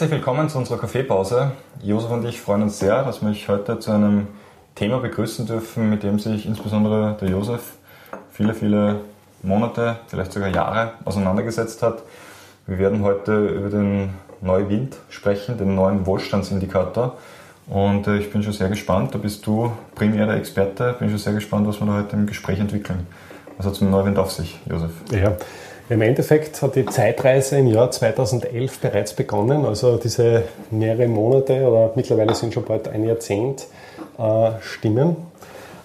Herzlich willkommen zu unserer Kaffeepause. Josef und ich freuen uns sehr, dass wir euch heute zu einem Thema begrüßen dürfen, mit dem sich insbesondere der Josef viele, viele Monate, vielleicht sogar Jahre auseinandergesetzt hat. Wir werden heute über den Neuwind sprechen, den neuen Wohlstandsindikator. Und äh, ich bin schon sehr gespannt, da bist du primär der Experte, bin schon sehr gespannt, was wir da heute im Gespräch entwickeln. Was hat es mit Neuwind auf sich, Josef? Ja, im Endeffekt hat die Zeitreise im Jahr 2011 bereits begonnen, also diese mehrere Monate oder mittlerweile sind schon bald ein Jahrzehnt äh, Stimmen.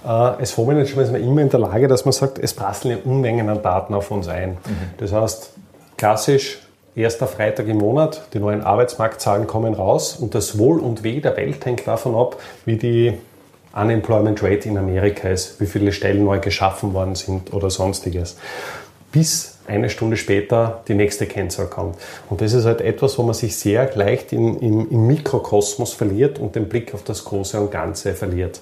Äh, als Fondsmanager ist man immer in der Lage, dass man sagt, es prasseln ja Unmengen an Daten auf uns ein. Mhm. Das heißt, klassisch erster Freitag im Monat, die neuen Arbeitsmarktzahlen kommen raus und das Wohl und Weh der Welt hängt davon ab, wie die Unemployment Rate in Amerika ist, wie viele Stellen neu geschaffen worden sind oder sonstiges. Bis eine Stunde später die nächste Kennzahl kommt. Und das ist halt etwas, wo man sich sehr leicht in, im, im Mikrokosmos verliert und den Blick auf das Große und Ganze verliert.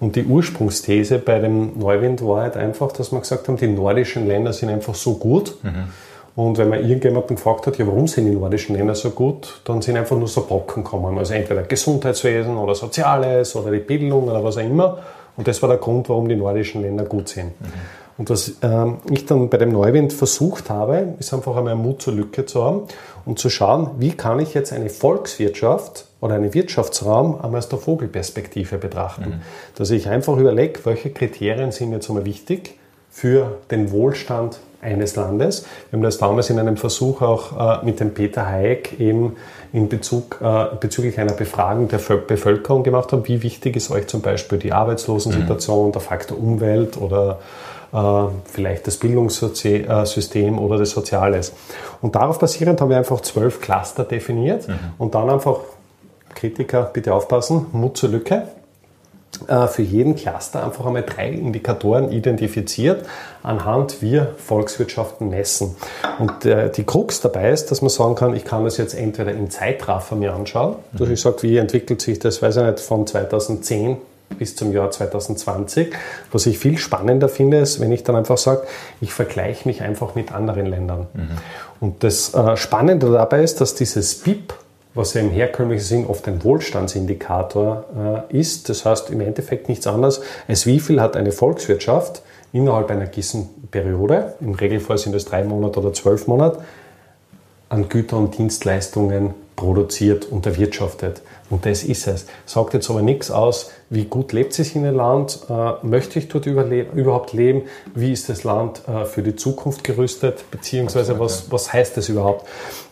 Und die Ursprungsthese bei dem Neuwind war halt einfach, dass wir gesagt haben, die nordischen Länder sind einfach so gut. Mhm und wenn man irgendjemanden gefragt hat, ja, warum sind die nordischen Länder so gut, dann sind einfach nur so Brocken gekommen. Also entweder Gesundheitswesen oder Soziales oder die Bildung oder was auch immer. Und das war der Grund, warum die nordischen Länder gut sind. Mhm. Und was ähm, ich dann bei dem Neuwind versucht habe, ist einfach einmal Mut zur Lücke zu haben und zu schauen, wie kann ich jetzt eine Volkswirtschaft oder einen Wirtschaftsraum einmal aus der Vogelperspektive betrachten. Mhm. Dass ich einfach überlege, welche Kriterien sind jetzt einmal wichtig für den Wohlstand eines Landes. Wir haben das damals in einem Versuch auch äh, mit dem Peter Hayek eben in Bezug, äh, bezüglich einer Befragung der Bevölkerung gemacht haben. Wie wichtig ist euch zum Beispiel die Arbeitslosensituation, mhm. der Faktor Umwelt oder vielleicht das Bildungssystem oder das Soziales. Und darauf basierend haben wir einfach zwölf Cluster definiert mhm. und dann einfach Kritiker, bitte aufpassen, Mut zur Lücke. Äh, für jeden Cluster einfach einmal drei Indikatoren identifiziert, anhand wir Volkswirtschaften messen. Und äh, die Krux dabei ist, dass man sagen kann, ich kann das jetzt entweder im Zeitraffer mir anschauen, dass ich sage, wie entwickelt sich das, weiß ich nicht, von 2010 bis zum Jahr 2020. Was ich viel spannender finde, ist, wenn ich dann einfach sage, ich vergleiche mich einfach mit anderen Ländern. Mhm. Und das äh, Spannende dabei ist, dass dieses BIP was ja im herkömmlichen Sinn oft ein Wohlstandsindikator äh, ist. Das heißt im Endeffekt nichts anderes, als wie viel hat eine Volkswirtschaft innerhalb einer gewissen Periode, im Regelfall sind es drei Monate oder zwölf Monate, an Güter und Dienstleistungen produziert und erwirtschaftet. Und das ist es. Sagt jetzt aber nichts aus, wie gut lebt sich in einem Land, äh, möchte ich dort überhaupt leben, wie ist das Land äh, für die Zukunft gerüstet, beziehungsweise was, was heißt das überhaupt.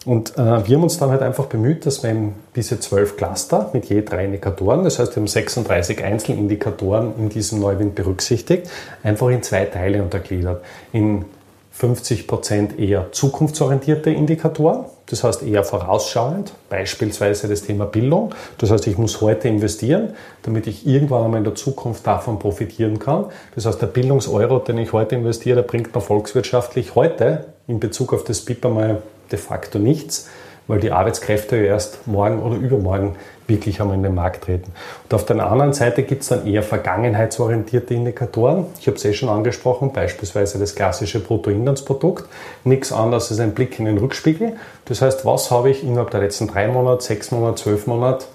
Und äh, wir haben uns dann halt einfach bemüht, dass wir diese zwölf Cluster mit je drei Indikatoren, das heißt wir haben 36 Einzelindikatoren in diesem Neuwind berücksichtigt, einfach in zwei Teile untergliedert. In 50% eher zukunftsorientierte Indikatoren, das heißt eher vorausschauend, beispielsweise das Thema Bildung. Das heißt, ich muss heute investieren, damit ich irgendwann einmal in der Zukunft davon profitieren kann. Das heißt, der Bildungseuro, den ich heute investiere, bringt mir volkswirtschaftlich heute in Bezug auf das BIP einmal de facto nichts weil die Arbeitskräfte ja erst morgen oder übermorgen wirklich einmal in den Markt treten. Und auf der anderen Seite gibt es dann eher vergangenheitsorientierte Indikatoren. Ich habe es eh schon angesprochen, beispielsweise das klassische Bruttoinlandsprodukt. Nichts anderes als ein Blick in den Rückspiegel. Das heißt, was habe ich innerhalb der letzten drei Monate, sechs Monate, zwölf Monate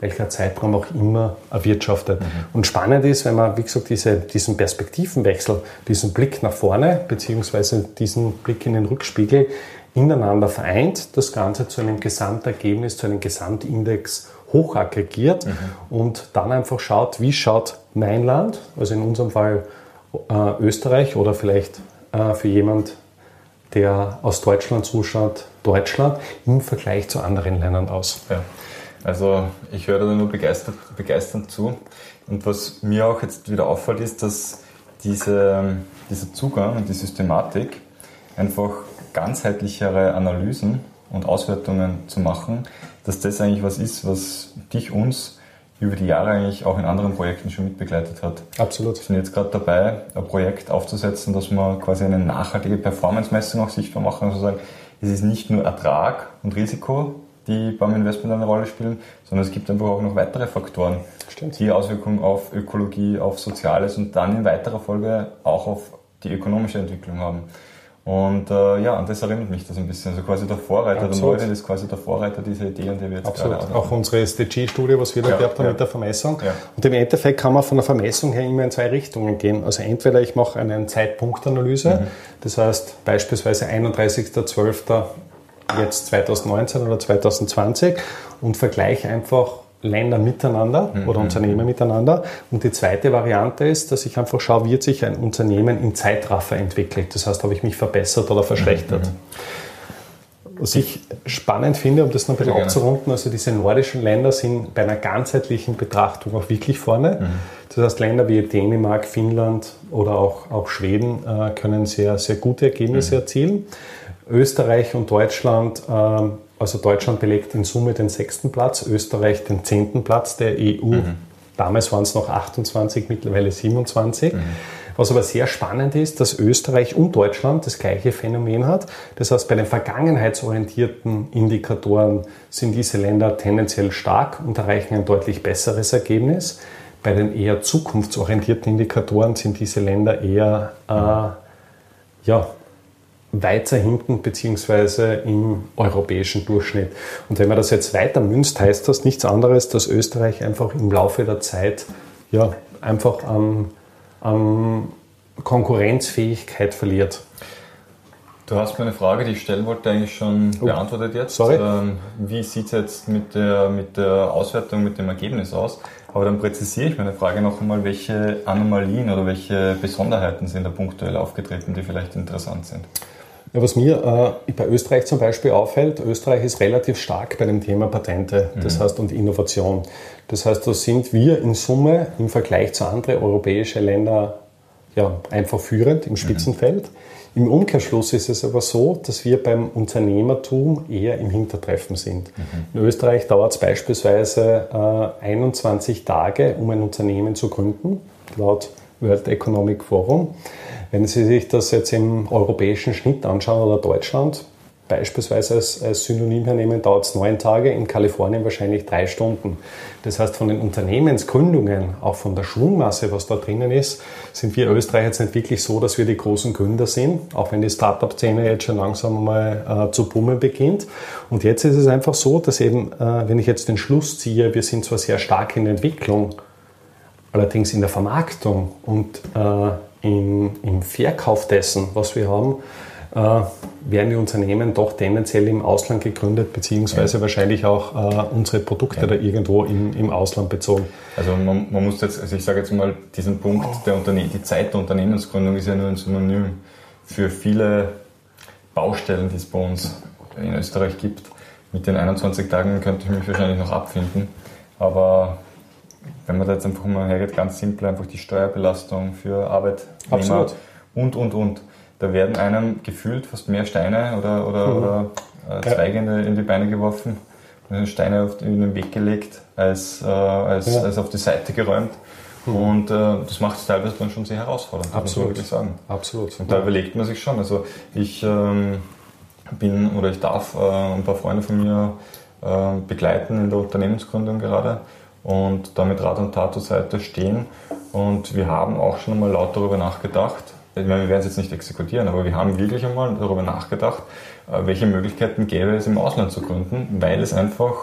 welcher Zeitraum auch immer erwirtschaftet. Mhm. Und spannend ist, wenn man, wie gesagt, diese, diesen Perspektivenwechsel, diesen Blick nach vorne, beziehungsweise diesen Blick in den Rückspiegel ineinander vereint, das Ganze zu einem Gesamtergebnis, zu einem Gesamtindex hochaggregiert mhm. und dann einfach schaut, wie schaut mein Land, also in unserem Fall äh, Österreich oder vielleicht äh, für jemand, der aus Deutschland zuschaut, Deutschland im Vergleich zu anderen Ländern aus. Ja. Also ich höre da nur begeistert, begeisternd zu. Und was mir auch jetzt wieder auffällt, ist, dass diese, dieser Zugang und die Systematik einfach ganzheitlichere Analysen und Auswertungen zu machen, dass das eigentlich was ist, was dich, uns über die Jahre eigentlich auch in anderen Projekten schon mitbegleitet hat. Absolut. Wir sind jetzt gerade dabei, ein Projekt aufzusetzen, dass wir quasi eine nachhaltige Performance-Messung auch sichtbar machen. Also sagen, es ist nicht nur Ertrag und Risiko, die beim Investment eine Rolle spielen, sondern es gibt einfach auch noch weitere Faktoren, Stimmt. die Auswirkungen auf Ökologie, auf Soziales und dann in weiterer Folge auch auf die ökonomische Entwicklung haben. Und äh, ja, an das erinnert mich das ein bisschen. Also quasi der Vorreiter, Absolut. der Neuwind ist quasi der Vorreiter dieser Idee, an der wir jetzt Absolut. gerade Auch unsere SDG-Studie, was wir da ja, gehabt haben ja. mit der Vermessung. Ja. Und im Endeffekt kann man von der Vermessung her immer in zwei Richtungen gehen. Also entweder ich mache eine Zeitpunktanalyse, mhm. das heißt beispielsweise 31.12. jetzt 2019 oder 2020 und vergleiche einfach Länder miteinander mhm. oder Unternehmen miteinander. Und die zweite Variante ist, dass ich einfach schaue, wie sich ein Unternehmen im Zeitraffer entwickelt. Das heißt, habe ich mich verbessert oder verschlechtert. Mhm. Was ich spannend finde, um das noch ein bisschen aufzurunden, also diese nordischen Länder sind bei einer ganzheitlichen Betrachtung auch wirklich vorne. Mhm. Das heißt, Länder wie Dänemark, Finnland oder auch, auch Schweden äh, können sehr, sehr gute Ergebnisse mhm. erzielen. Österreich und Deutschland ähm, also Deutschland belegt in Summe den sechsten Platz, Österreich den zehnten Platz der EU. Mhm. Damals waren es noch 28, mittlerweile 27. Mhm. Was aber sehr spannend ist, dass Österreich und Deutschland das gleiche Phänomen hat. Das heißt, bei den vergangenheitsorientierten Indikatoren sind diese Länder tendenziell stark und erreichen ein deutlich besseres Ergebnis. Bei den eher zukunftsorientierten Indikatoren sind diese Länder eher äh, ja, weiter hinten beziehungsweise im europäischen Durchschnitt. Und wenn man das jetzt weiter münzt, heißt das nichts anderes, dass Österreich einfach im Laufe der Zeit ja, einfach an, an Konkurrenzfähigkeit verliert. Du hast mir eine Frage, die ich stellen wollte, eigentlich schon oh. beantwortet jetzt. Sorry. Ähm, wie sieht es jetzt mit der, mit der Auswertung, mit dem Ergebnis aus? Aber dann präzisiere ich meine Frage noch einmal, welche Anomalien oder welche Besonderheiten sind da punktuell aufgetreten, die vielleicht interessant sind. Ja, was mir äh, bei Österreich zum Beispiel auffällt, Österreich ist relativ stark bei dem Thema Patente, das mhm. heißt und Innovation. Das heißt, da sind wir in Summe im Vergleich zu anderen europäischen Ländern ja, einfach führend im Spitzenfeld. Mhm. Im Umkehrschluss ist es aber so, dass wir beim Unternehmertum eher im Hintertreffen sind. Mhm. In Österreich dauert es beispielsweise äh, 21 Tage, um ein Unternehmen zu gründen, laut World Economic Forum. Wenn Sie sich das jetzt im europäischen Schnitt anschauen oder Deutschland, beispielsweise als, als Synonym hernehmen, dauert es neun Tage, in Kalifornien wahrscheinlich drei Stunden. Das heißt, von den Unternehmensgründungen, auch von der Schwungmasse, was da drinnen ist, sind wir Österreicher jetzt nicht wirklich so, dass wir die großen Gründer sind, auch wenn die Startup-Szene jetzt schon langsam mal äh, zu bummen beginnt. Und jetzt ist es einfach so, dass eben, äh, wenn ich jetzt den Schluss ziehe, wir sind zwar sehr stark in Entwicklung, allerdings in der Vermarktung und äh, im, im Verkauf dessen, was wir haben, äh, werden die Unternehmen doch tendenziell im Ausland gegründet, beziehungsweise ja. wahrscheinlich auch äh, unsere Produkte ja. da irgendwo im, im Ausland bezogen. Also man, man, muss jetzt, also ich sage jetzt mal, diesen Punkt, der Unterne die Zeit der Unternehmensgründung ist ja nur ein Synonym für viele Baustellen, die es bei uns in Österreich gibt. Mit den 21 Tagen könnte ich mich wahrscheinlich noch abfinden, aber wenn man da jetzt einfach mal hergeht, ganz simpel einfach die Steuerbelastung für Arbeitnehmer Absolut. und, und, und. Da werden einem gefühlt fast mehr Steine oder, oder, mhm. oder äh, Zweige ja. in, die Beine geworfen, Steine auf den Weg gelegt, als, äh, als, ja. als auf die Seite geräumt. Mhm. Und äh, das macht es teilweise dann schon sehr herausfordernd, Absolut. muss man wirklich sagen. Absolut. Und da überlegt man sich schon. Also ich ähm, bin oder ich darf äh, ein paar Freunde von mir äh, begleiten in der Unternehmensgründung gerade und damit Rat und Tat zur Seite stehen. Und wir haben auch schon einmal laut darüber nachgedacht, ich meine, wir werden es jetzt nicht exekutieren, aber wir haben wirklich einmal darüber nachgedacht, äh, welche Möglichkeiten gäbe es im Ausland zu gründen, weil es einfach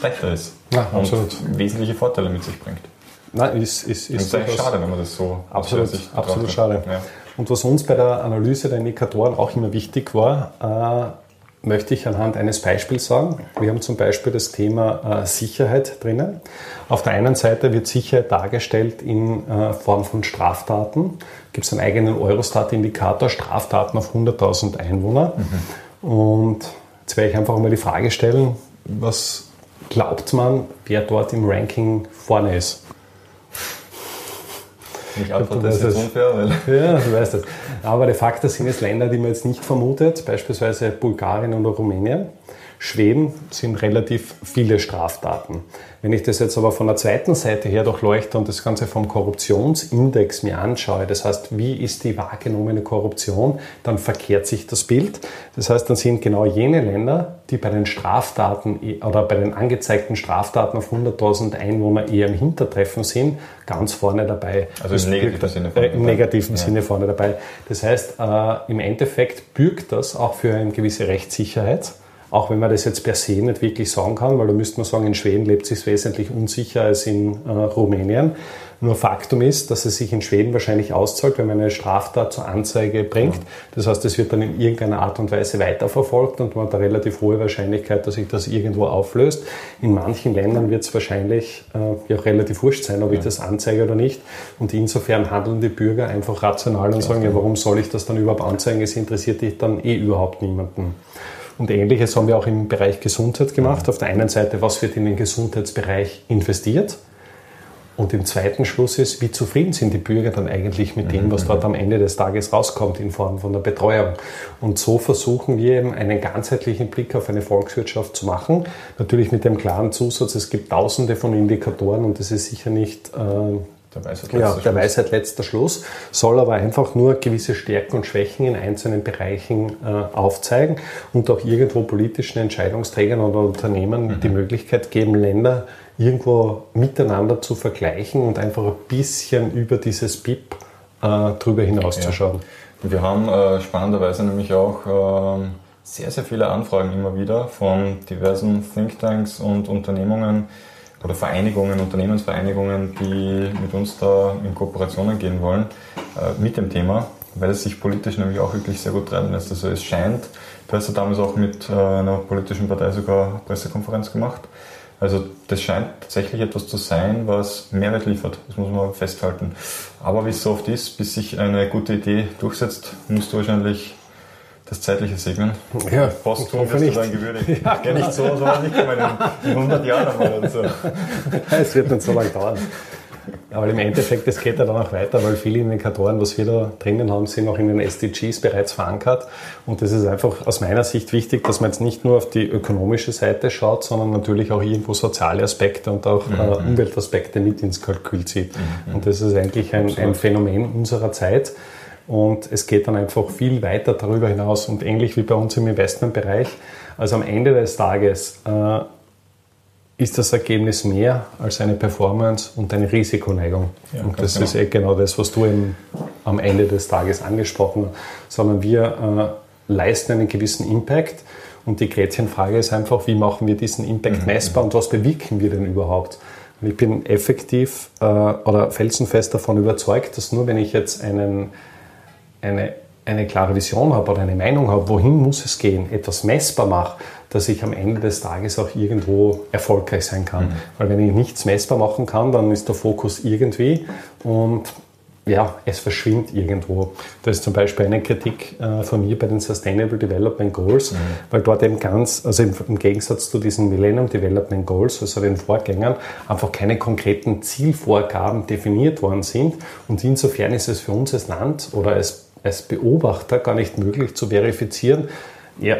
leichter ist ja, und wesentliche Vorteile mit sich bringt. Nein, ist, ist, ist, ist echt schade, wenn man das so absolut, absolut schade. Ja. Und was uns bei der Analyse der Indikatoren auch immer wichtig war, äh, möchte ich anhand eines Beispiels sagen. Wir haben zum Beispiel das Thema äh, Sicherheit drinnen. Auf der einen Seite wird Sicherheit dargestellt in äh, Form von Straftaten. Gibt es einen eigenen Eurostat-Indikator, Straftaten auf 100.000 Einwohner. Mhm. Und jetzt werde ich einfach mal die Frage stellen, was glaubt man, wer dort im Ranking vorne ist? Ich antworte das ist unfair, weil. Ja, du weißt das. Aber de facto sind es Länder, die man jetzt nicht vermutet, beispielsweise Bulgarien oder Rumänien. Schweden sind relativ viele Straftaten. Wenn ich das jetzt aber von der zweiten Seite her durchleuchte und das Ganze vom Korruptionsindex mir anschaue, das heißt, wie ist die wahrgenommene Korruption, dann verkehrt sich das Bild. Das heißt, dann sind genau jene Länder, die bei den Straftaten oder bei den angezeigten Straftaten auf 100.000 Einwohner eher im Hintertreffen sind, ganz vorne dabei. Also im negativen Sinne vorne äh, Im negativen ja. Sinne vorne dabei. Das heißt, äh, im Endeffekt bürgt das auch für eine gewisse Rechtssicherheit auch wenn man das jetzt per se nicht wirklich sagen kann, weil da müsste man sagen, in Schweden lebt es sich wesentlich unsicher als in äh, Rumänien. Nur Faktum ist, dass es sich in Schweden wahrscheinlich auszahlt, wenn man eine Straftat zur Anzeige bringt. Das heißt, es wird dann in irgendeiner Art und Weise weiterverfolgt und man hat eine relativ hohe Wahrscheinlichkeit, dass sich das irgendwo auflöst. In manchen Ländern wird es wahrscheinlich äh, ja relativ wurscht sein, ob ich das anzeige oder nicht. Und insofern handeln die Bürger einfach rational und sagen, ja, warum soll ich das dann überhaupt anzeigen? Es interessiert dich dann eh überhaupt niemanden. Und ähnliches haben wir auch im Bereich Gesundheit gemacht. Auf der einen Seite, was wird in den Gesundheitsbereich investiert? Und im zweiten Schluss ist, wie zufrieden sind die Bürger dann eigentlich mit dem, was dort am Ende des Tages rauskommt in Form von der Betreuung. Und so versuchen wir eben einen ganzheitlichen Blick auf eine Volkswirtschaft zu machen. Natürlich mit dem klaren Zusatz, es gibt tausende von Indikatoren und es ist sicher nicht äh, der Weisheit letzter, ja, der Weisheit letzter Schluss, soll aber einfach nur gewisse Stärken und Schwächen in einzelnen Bereichen äh, aufzeigen und auch irgendwo politischen Entscheidungsträgern oder Unternehmen mhm. die Möglichkeit geben, Länder irgendwo miteinander zu vergleichen und einfach ein bisschen über dieses BIP äh, drüber hinauszuschauen. Ja. Wir haben äh, spannenderweise nämlich auch ähm, sehr, sehr viele Anfragen immer wieder von diversen Thinktanks und Unternehmungen, oder Vereinigungen, Unternehmensvereinigungen, die mit uns da in Kooperationen gehen wollen äh, mit dem Thema, weil es sich politisch nämlich auch wirklich sehr gut treiben lässt. Also es scheint, du hast ja damals auch mit äh, einer politischen Partei sogar Pressekonferenz gemacht. Also das scheint tatsächlich etwas zu sein, was Mehrwert liefert. Das muss man festhalten. Aber wie es so oft ist, bis sich eine gute Idee durchsetzt, musst du wahrscheinlich das zeitliche Segnen. Ja, Postum wirst du dann gewürdigt. Ja, genau. nicht so, so nicht kommen in 100 Jahren einmal und so. Es wird nicht so lange dauern. Aber im Endeffekt, es geht ja dann auch weiter, weil viele Indikatoren, was wir da drinnen haben, sind auch in den SDGs bereits verankert. Und das ist einfach aus meiner Sicht wichtig, dass man jetzt nicht nur auf die ökonomische Seite schaut, sondern natürlich auch irgendwo soziale Aspekte und auch mhm. äh, Umweltaspekte mit ins Kalkül zieht. Mhm. Und das ist eigentlich ein, ein Phänomen unserer Zeit. Und es geht dann einfach viel weiter darüber hinaus und ähnlich wie bei uns im Investmentbereich. Also am Ende des Tages äh, ist das Ergebnis mehr als eine Performance und eine Risikoneigung. Ja, und das genau. ist eh genau das, was du eben am Ende des Tages angesprochen hast. Sondern wir äh, leisten einen gewissen Impact und die Gretchenfrage ist einfach, wie machen wir diesen Impact mhm. messbar und was bewirken wir denn überhaupt? Und ich bin effektiv äh, oder felsenfest davon überzeugt, dass nur wenn ich jetzt einen eine, eine klare Vision habe oder eine Meinung habe, wohin muss es gehen, etwas messbar mache, dass ich am Ende des Tages auch irgendwo erfolgreich sein kann. Mhm. Weil wenn ich nichts messbar machen kann, dann ist der Fokus irgendwie und ja, es verschwindet irgendwo. Das ist zum Beispiel eine Kritik äh, von mir bei den Sustainable Development Goals, mhm. weil dort eben ganz, also im, im, Gegensatz zu diesen Millennium Development Goals, also den Vorgängern, einfach keine konkreten Zielvorgaben definiert worden sind. Und insofern ist es für uns als Land oder als als Beobachter gar nicht möglich zu verifizieren, ja,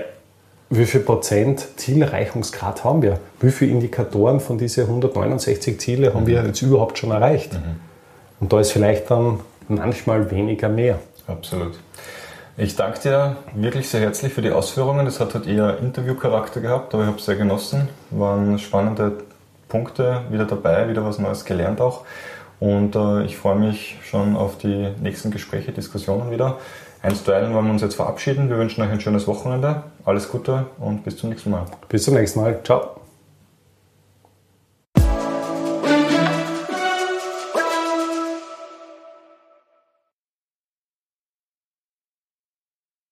wie viel Prozent Zielerreichungsgrad haben wir? Wie viele Indikatoren von diesen 169 Ziele haben mhm. wir jetzt überhaupt schon erreicht? Mhm. Und da ist vielleicht dann manchmal weniger mehr. Absolut. Ich danke dir wirklich sehr herzlich für die Ausführungen. Das hat halt eher Interviewcharakter gehabt, aber ich habe es sehr genossen. Waren spannende Punkte wieder dabei, wieder was Neues gelernt auch. Und äh, ich freue mich schon auf die nächsten Gespräche, Diskussionen wieder. Einstweilen wollen wir uns jetzt verabschieden. Wir wünschen euch ein schönes Wochenende. Alles Gute und bis zum nächsten Mal. Bis zum nächsten Mal. Ciao.